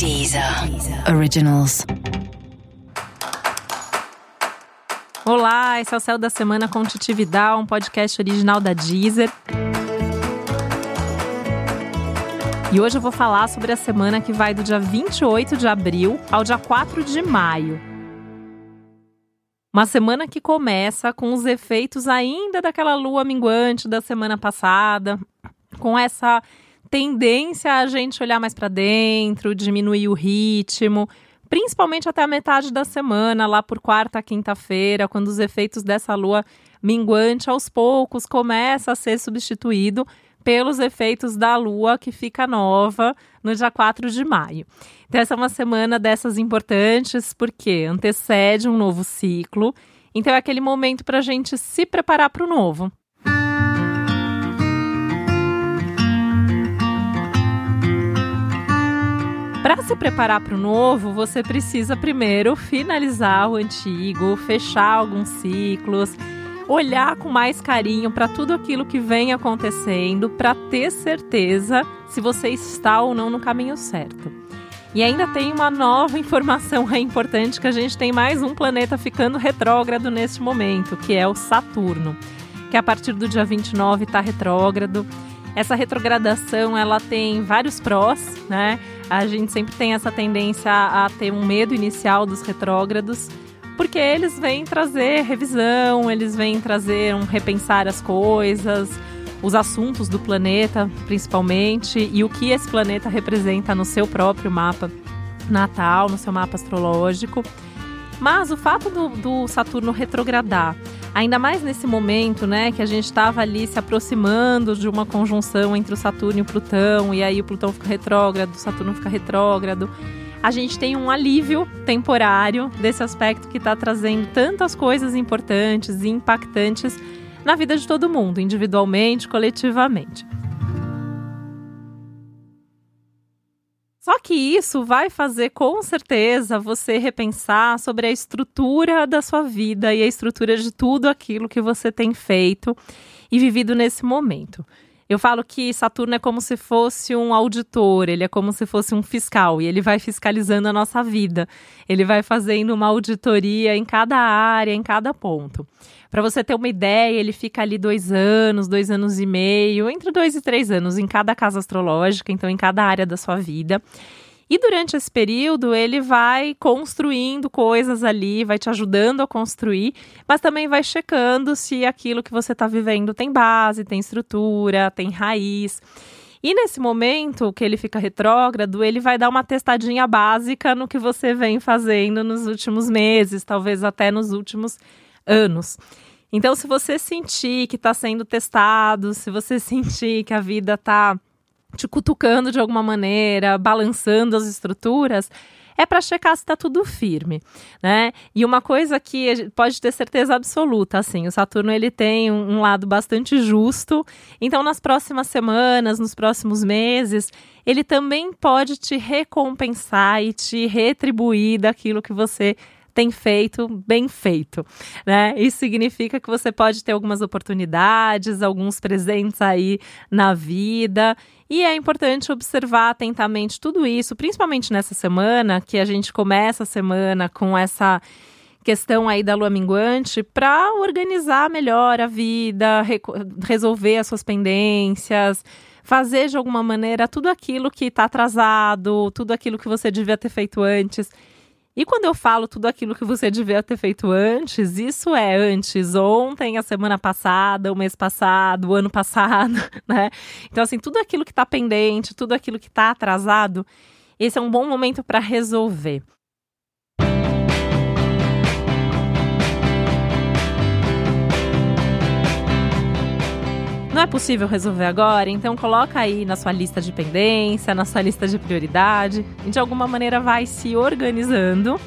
Deezer Originals. Olá, esse é o Céu da Semana com Titi Vidal, um podcast original da Deezer. E hoje eu vou falar sobre a semana que vai do dia 28 de abril ao dia 4 de maio. Uma semana que começa com os efeitos ainda daquela lua minguante da semana passada, com essa tendência a gente olhar mais para dentro, diminuir o ritmo, principalmente até a metade da semana, lá por quarta, quinta-feira, quando os efeitos dessa lua minguante aos poucos começa a ser substituído pelos efeitos da lua que fica nova no dia 4 de maio. Então, essa é uma semana dessas importantes porque antecede um novo ciclo. Então, é aquele momento para a gente se preparar para o novo. Para se preparar para o novo, você precisa primeiro finalizar o antigo, fechar alguns ciclos, olhar com mais carinho para tudo aquilo que vem acontecendo, para ter certeza se você está ou não no caminho certo. E ainda tem uma nova informação é importante que a gente tem mais um planeta ficando retrógrado neste momento, que é o Saturno, que a partir do dia 29 está retrógrado. Essa retrogradação ela tem vários prós, né? A gente sempre tem essa tendência a ter um medo inicial dos retrógrados, porque eles vêm trazer revisão, eles vêm trazer um repensar as coisas, os assuntos do planeta, principalmente, e o que esse planeta representa no seu próprio mapa natal, no seu mapa astrológico. Mas o fato do, do Saturno retrogradar Ainda mais nesse momento, né, que a gente estava ali se aproximando de uma conjunção entre o Saturno e o Plutão, e aí o Plutão fica retrógrado, o Saturno fica retrógrado. A gente tem um alívio temporário desse aspecto que está trazendo tantas coisas importantes e impactantes na vida de todo mundo, individualmente, coletivamente. Só que isso vai fazer com certeza você repensar sobre a estrutura da sua vida e a estrutura de tudo aquilo que você tem feito e vivido nesse momento. Eu falo que Saturno é como se fosse um auditor, ele é como se fosse um fiscal e ele vai fiscalizando a nossa vida. Ele vai fazendo uma auditoria em cada área, em cada ponto. Para você ter uma ideia, ele fica ali dois anos, dois anos e meio, entre dois e três anos em cada casa astrológica, então em cada área da sua vida. E durante esse período, ele vai construindo coisas ali, vai te ajudando a construir, mas também vai checando se aquilo que você está vivendo tem base, tem estrutura, tem raiz. E nesse momento que ele fica retrógrado, ele vai dar uma testadinha básica no que você vem fazendo nos últimos meses, talvez até nos últimos anos. Então, se você sentir que está sendo testado, se você sentir que a vida está te cutucando de alguma maneira, balançando as estruturas, é para checar se está tudo firme, né? E uma coisa que pode ter certeza absoluta, assim, o Saturno ele tem um, um lado bastante justo, então nas próximas semanas, nos próximos meses, ele também pode te recompensar e te retribuir daquilo que você tem feito bem feito, né? Isso significa que você pode ter algumas oportunidades, alguns presentes aí na vida. E é importante observar atentamente tudo isso, principalmente nessa semana, que a gente começa a semana com essa questão aí da lua minguante para organizar melhor a vida, re resolver as suas pendências, fazer de alguma maneira tudo aquilo que está atrasado, tudo aquilo que você devia ter feito antes. E quando eu falo tudo aquilo que você devia ter feito antes, isso é antes, ontem, a semana passada, o mês passado, o ano passado, né? Então, assim, tudo aquilo que está pendente, tudo aquilo que está atrasado, esse é um bom momento para resolver. Não é possível resolver agora, então coloca aí na sua lista de pendência, na sua lista de prioridade, e de alguma maneira vai se organizando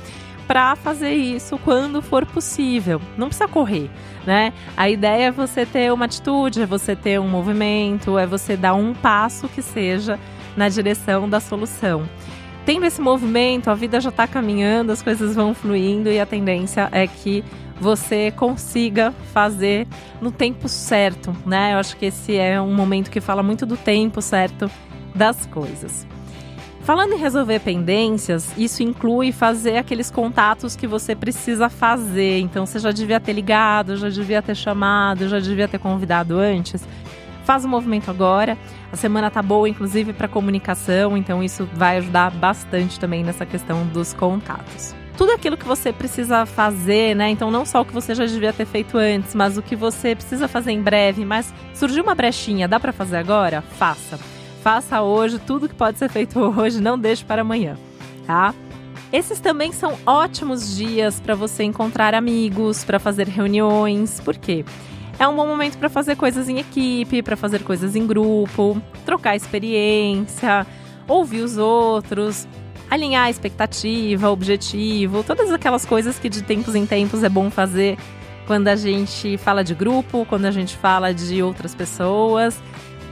para fazer isso quando for possível. Não precisa correr, né? A ideia é você ter uma atitude, é você ter um movimento, é você dar um passo que seja na direção da solução. Tendo esse movimento, a vida já está caminhando, as coisas vão fluindo e a tendência é que você consiga fazer no tempo certo, né? Eu acho que esse é um momento que fala muito do tempo certo das coisas. Falando em resolver pendências, isso inclui fazer aqueles contatos que você precisa fazer. Então, você já devia ter ligado, já devia ter chamado, já devia ter convidado antes. Faz o movimento agora. A semana tá boa, inclusive, para comunicação, então isso vai ajudar bastante também nessa questão dos contatos tudo aquilo que você precisa fazer, né? Então, não só o que você já devia ter feito antes, mas o que você precisa fazer em breve. Mas surgiu uma brechinha, dá para fazer agora? Faça. Faça hoje tudo que pode ser feito hoje, não deixe para amanhã, tá? Esses também são ótimos dias para você encontrar amigos, para fazer reuniões. Por quê? É um bom momento para fazer coisas em equipe, para fazer coisas em grupo, trocar experiência, ouvir os outros, alinhar expectativa, objetivo, todas aquelas coisas que de tempos em tempos é bom fazer quando a gente fala de grupo, quando a gente fala de outras pessoas.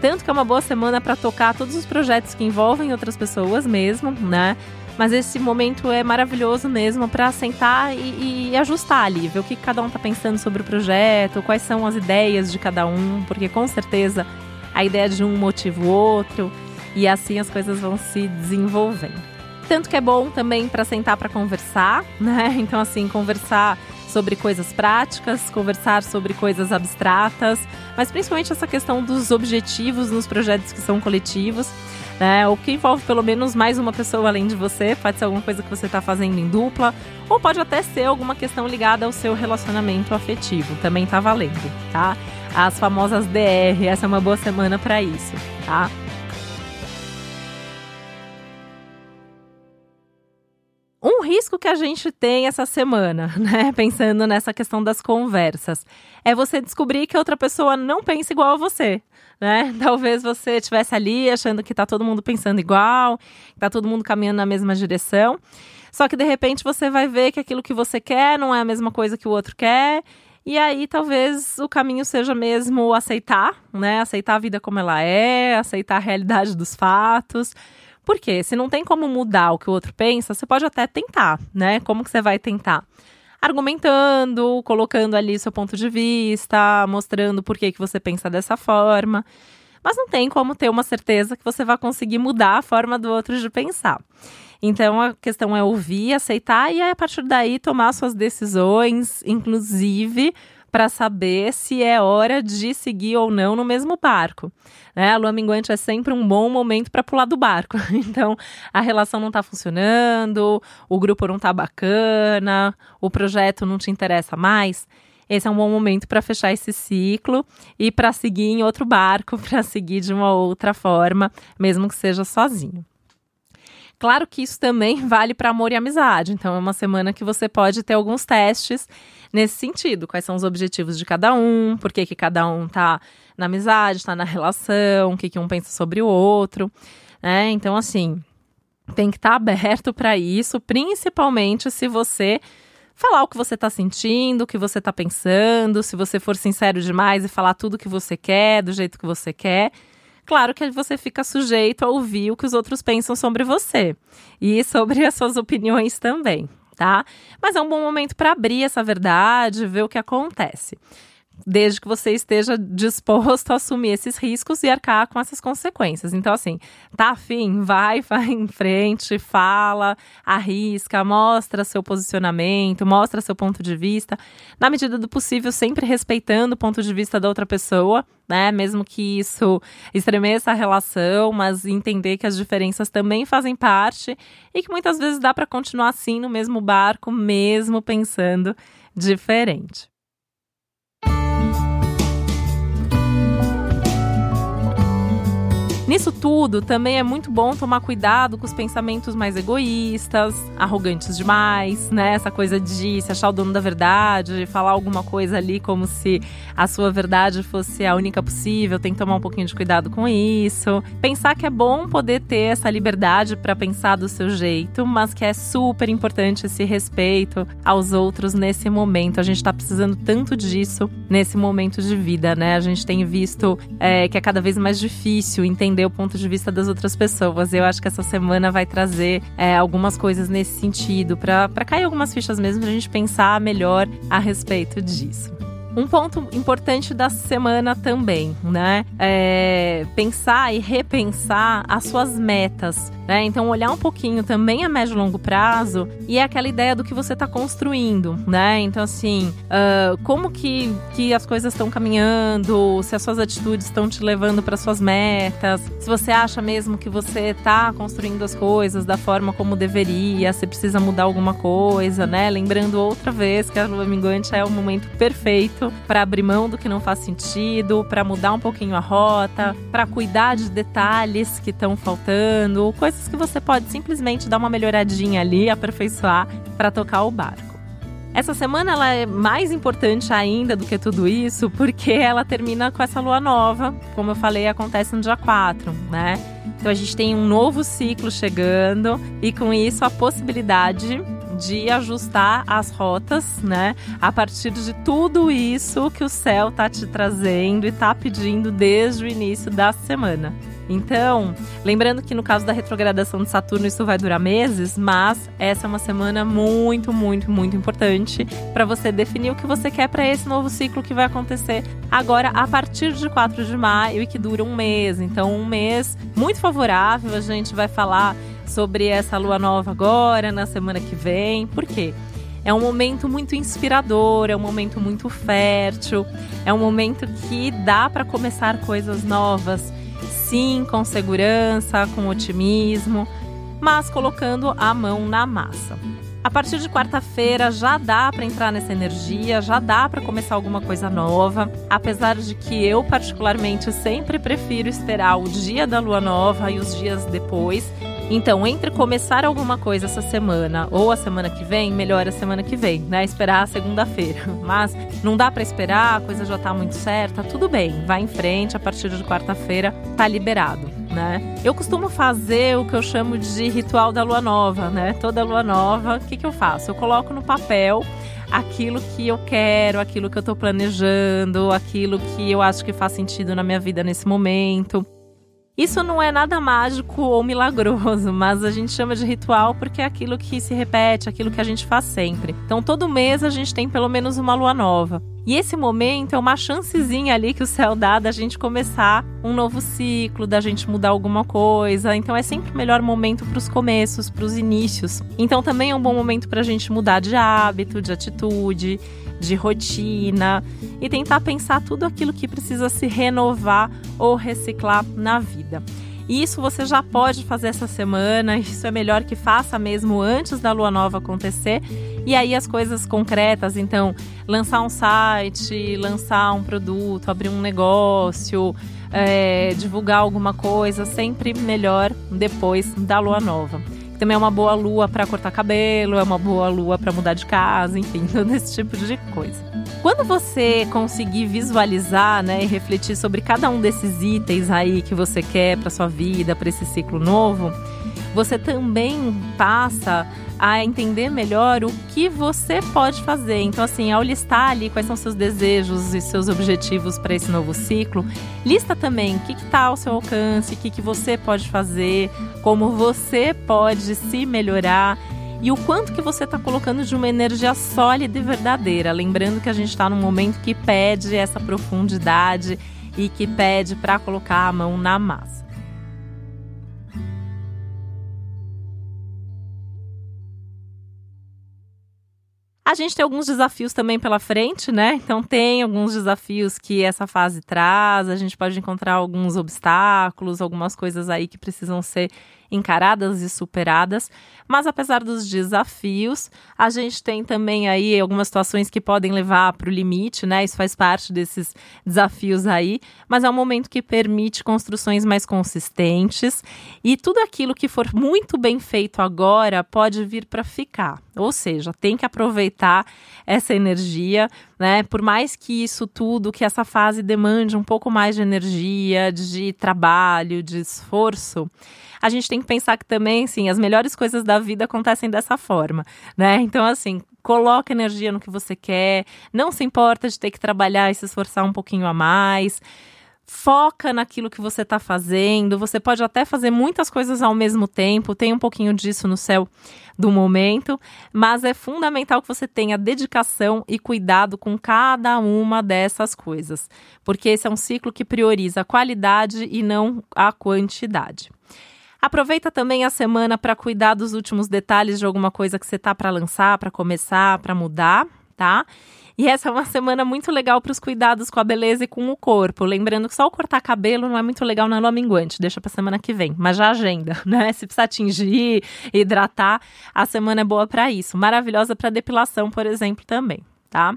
Tanto que é uma boa semana para tocar todos os projetos que envolvem outras pessoas mesmo, né? Mas esse momento é maravilhoso mesmo para sentar e, e, ajustar ali, ver o que cada um está pensando sobre o projeto, quais são as ideias de cada um, porque com certeza a ideia de um motiva o outro e assim as coisas vão se desenvolvendo tanto que é bom também para sentar para conversar, né? Então, assim, conversar sobre coisas práticas, conversar sobre coisas abstratas, mas principalmente essa questão dos objetivos nos projetos que são coletivos. Né, ou que envolve pelo menos mais uma pessoa além de você, pode ser alguma coisa que você está fazendo em dupla, ou pode até ser alguma questão ligada ao seu relacionamento afetivo, também tá valendo, tá? As famosas DR, essa é uma boa semana para isso, tá? Que a gente tem essa semana, né, pensando nessa questão das conversas, é você descobrir que outra pessoa não pensa igual a você, né? Talvez você estivesse ali achando que tá todo mundo pensando igual, que tá todo mundo caminhando na mesma direção. Só que de repente você vai ver que aquilo que você quer não é a mesma coisa que o outro quer. E aí talvez o caminho seja mesmo aceitar, né? Aceitar a vida como ela é, aceitar a realidade dos fatos porque se não tem como mudar o que o outro pensa, você pode até tentar, né? Como que você vai tentar? Argumentando, colocando ali seu ponto de vista, mostrando por que, que você pensa dessa forma. Mas não tem como ter uma certeza que você vai conseguir mudar a forma do outro de pensar. Então a questão é ouvir, aceitar e a partir daí tomar suas decisões, inclusive para saber se é hora de seguir ou não no mesmo barco. Né? A lua minguante é sempre um bom momento para pular do barco. Então, a relação não está funcionando, o grupo não está bacana, o projeto não te interessa mais. Esse é um bom momento para fechar esse ciclo e para seguir em outro barco, para seguir de uma outra forma, mesmo que seja sozinho. Claro que isso também vale para amor e amizade. Então, é uma semana que você pode ter alguns testes nesse sentido. Quais são os objetivos de cada um, por que, que cada um tá na amizade, tá na relação, o que, que um pensa sobre o outro. Né? Então, assim, tem que estar tá aberto para isso, principalmente se você falar o que você está sentindo, o que você está pensando, se você for sincero demais e falar tudo o que você quer, do jeito que você quer Claro que você fica sujeito a ouvir o que os outros pensam sobre você e sobre as suas opiniões também, tá? Mas é um bom momento para abrir essa verdade, ver o que acontece desde que você esteja disposto a assumir esses riscos e arcar com essas consequências. Então, assim, tá afim? Vai, vai em frente, fala, arrisca, mostra seu posicionamento, mostra seu ponto de vista, na medida do possível, sempre respeitando o ponto de vista da outra pessoa, né? Mesmo que isso estremeça a relação, mas entender que as diferenças também fazem parte e que muitas vezes dá para continuar assim no mesmo barco, mesmo pensando diferente. Nisso tudo, também é muito bom tomar cuidado com os pensamentos mais egoístas, arrogantes demais, né? Essa coisa de se achar o dono da verdade, de falar alguma coisa ali como se a sua verdade fosse a única possível, tem que tomar um pouquinho de cuidado com isso. Pensar que é bom poder ter essa liberdade para pensar do seu jeito, mas que é super importante esse respeito aos outros nesse momento. A gente está precisando tanto disso nesse momento de vida, né? A gente tem visto é, que é cada vez mais difícil entender entender o ponto de vista das outras pessoas. Eu acho que essa semana vai trazer é, algumas coisas nesse sentido, para cair algumas fichas mesmo, pra gente pensar melhor a respeito disso. Um ponto importante da semana também, né? É pensar e repensar as suas metas Né? Então, olhar um pouquinho também a médio e longo prazo e é aquela ideia do que você está construindo, né? Então, assim, uh, como que, que as coisas estão caminhando, se as suas atitudes estão te levando para suas metas, se você acha mesmo que você está construindo as coisas da forma como deveria, se precisa mudar alguma coisa, né? Lembrando outra vez que a lua minguante é o momento perfeito para abrir mão do que não faz sentido, para mudar um pouquinho a rota, para cuidar de detalhes que estão faltando, coisas que você pode simplesmente dar uma melhoradinha ali, aperfeiçoar para tocar o barco. Essa semana ela é mais importante ainda do que tudo isso, porque ela termina com essa lua nova, como eu falei, acontece no dia 4, né? Então a gente tem um novo ciclo chegando e com isso a possibilidade de ajustar as rotas, né? A partir de tudo isso que o céu tá te trazendo e tá pedindo desde o início da semana. Então, lembrando que no caso da retrogradação de Saturno isso vai durar meses, mas essa é uma semana muito, muito, muito importante para você definir o que você quer para esse novo ciclo que vai acontecer agora a partir de 4 de maio e que dura um mês. Então, um mês muito favorável. A gente vai falar sobre essa lua nova agora, na semana que vem. Por quê? É um momento muito inspirador, é um momento muito fértil, é um momento que dá para começar coisas novas sim, com segurança, com otimismo, mas colocando a mão na massa. A partir de quarta-feira já dá para entrar nessa energia, já dá para começar alguma coisa nova, apesar de que eu particularmente sempre prefiro esperar o dia da lua nova e os dias depois então, entre começar alguma coisa essa semana ou a semana que vem, melhor a semana que vem, né? Esperar a segunda-feira. Mas não dá para esperar, a coisa já tá muito certa, tudo bem, vai em frente, a partir de quarta-feira tá liberado. Né? Eu costumo fazer o que eu chamo de ritual da lua nova, né? Toda lua nova, o que, que eu faço? Eu coloco no papel aquilo que eu quero, aquilo que eu tô planejando, aquilo que eu acho que faz sentido na minha vida nesse momento. Isso não é nada mágico ou milagroso, mas a gente chama de ritual porque é aquilo que se repete, aquilo que a gente faz sempre. Então, todo mês a gente tem pelo menos uma lua nova. E esse momento é uma chancezinha ali que o céu dá da gente começar um novo ciclo, da gente mudar alguma coisa. Então é sempre o melhor momento para os começos, para os inícios. Então também é um bom momento para a gente mudar de hábito, de atitude, de rotina e tentar pensar tudo aquilo que precisa se renovar ou reciclar na vida. Isso você já pode fazer essa semana, isso é melhor que faça mesmo antes da lua nova acontecer. E aí as coisas concretas, então, lançar um site, lançar um produto, abrir um negócio, é, divulgar alguma coisa, sempre melhor depois da lua nova também é uma boa lua para cortar cabelo, é uma boa lua para mudar de casa, enfim, todo esse tipo de coisa. Quando você conseguir visualizar, né, e refletir sobre cada um desses itens aí que você quer para sua vida, para esse ciclo novo, você também passa a entender melhor o que você pode fazer. Então, assim, ao listar ali quais são seus desejos e seus objetivos para esse novo ciclo, lista também o que está ao seu alcance, o que, que você pode fazer, como você pode se melhorar e o quanto que você está colocando de uma energia sólida e verdadeira. Lembrando que a gente está num momento que pede essa profundidade e que pede para colocar a mão na massa. A gente tem alguns desafios também pela frente, né? Então tem alguns desafios que essa fase traz, a gente pode encontrar alguns obstáculos, algumas coisas aí que precisam ser encaradas e superadas. Mas apesar dos desafios, a gente tem também aí algumas situações que podem levar para o limite, né? Isso faz parte desses desafios aí, mas é um momento que permite construções mais consistentes e tudo aquilo que for muito bem feito agora pode vir para ficar. Ou seja, tem que aproveitar essa energia, né? Por mais que isso tudo, que essa fase demande um pouco mais de energia, de trabalho, de esforço, a gente tem que pensar que também, sim, as melhores coisas da vida acontecem dessa forma, né? Então, assim, coloca energia no que você quer, não se importa de ter que trabalhar e se esforçar um pouquinho a mais. Foca naquilo que você está fazendo. Você pode até fazer muitas coisas ao mesmo tempo, tem um pouquinho disso no céu do momento, mas é fundamental que você tenha dedicação e cuidado com cada uma dessas coisas, porque esse é um ciclo que prioriza a qualidade e não a quantidade. Aproveita também a semana para cuidar dos últimos detalhes de alguma coisa que você tá para lançar, para começar, para mudar, tá? E essa é uma semana muito legal para os cuidados com a beleza e com o corpo. Lembrando que só o cortar cabelo não é muito legal na lua minguante, deixa para semana que vem. Mas já agenda, né? Se precisar tingir, hidratar, a semana é boa para isso. Maravilhosa para depilação, por exemplo, também, tá?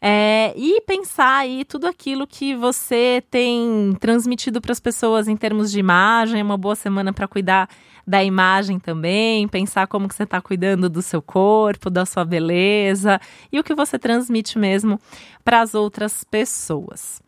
É, e pensar aí tudo aquilo que você tem transmitido para as pessoas em termos de imagem, uma boa semana para cuidar da imagem também, pensar como que você está cuidando do seu corpo, da sua beleza e o que você transmite mesmo para as outras pessoas.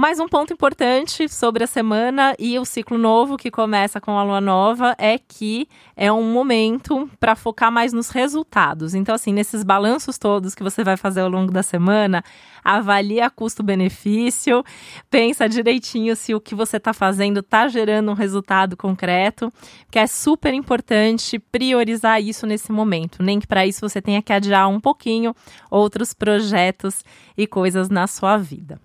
Mais um ponto importante sobre a semana e o ciclo novo que começa com a lua nova é que é um momento para focar mais nos resultados. Então, assim, nesses balanços todos que você vai fazer ao longo da semana, avalia custo-benefício, pensa direitinho se o que você está fazendo está gerando um resultado concreto, que é super importante priorizar isso nesse momento. Nem que para isso você tenha que adiar um pouquinho outros projetos e coisas na sua vida.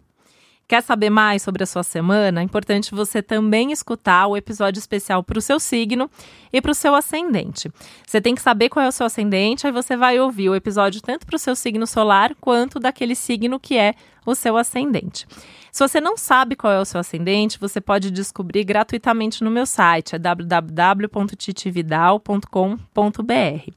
Quer saber mais sobre a sua semana? É importante você também escutar o episódio especial para o seu signo e para o seu ascendente. Você tem que saber qual é o seu ascendente, aí você vai ouvir o episódio tanto para o seu signo solar quanto daquele signo que é o seu ascendente. Se você não sabe qual é o seu ascendente, você pode descobrir gratuitamente no meu site, é www.titividal.com.br.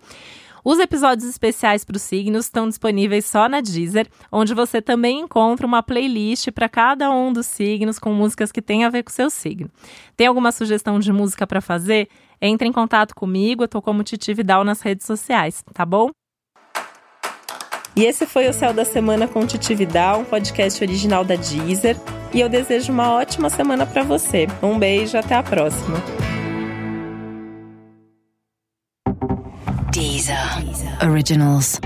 Os episódios especiais para os signos estão disponíveis só na Deezer, onde você também encontra uma playlist para cada um dos signos com músicas que têm a ver com o seu signo. Tem alguma sugestão de música para fazer? Entre em contato comigo, eu estou como Titi Vidal nas redes sociais, tá bom? E esse foi o Céu da Semana com Titi Vidal, um podcast original da Deezer. E eu desejo uma ótima semana para você. Um beijo, até a próxima. Deezer. Originals.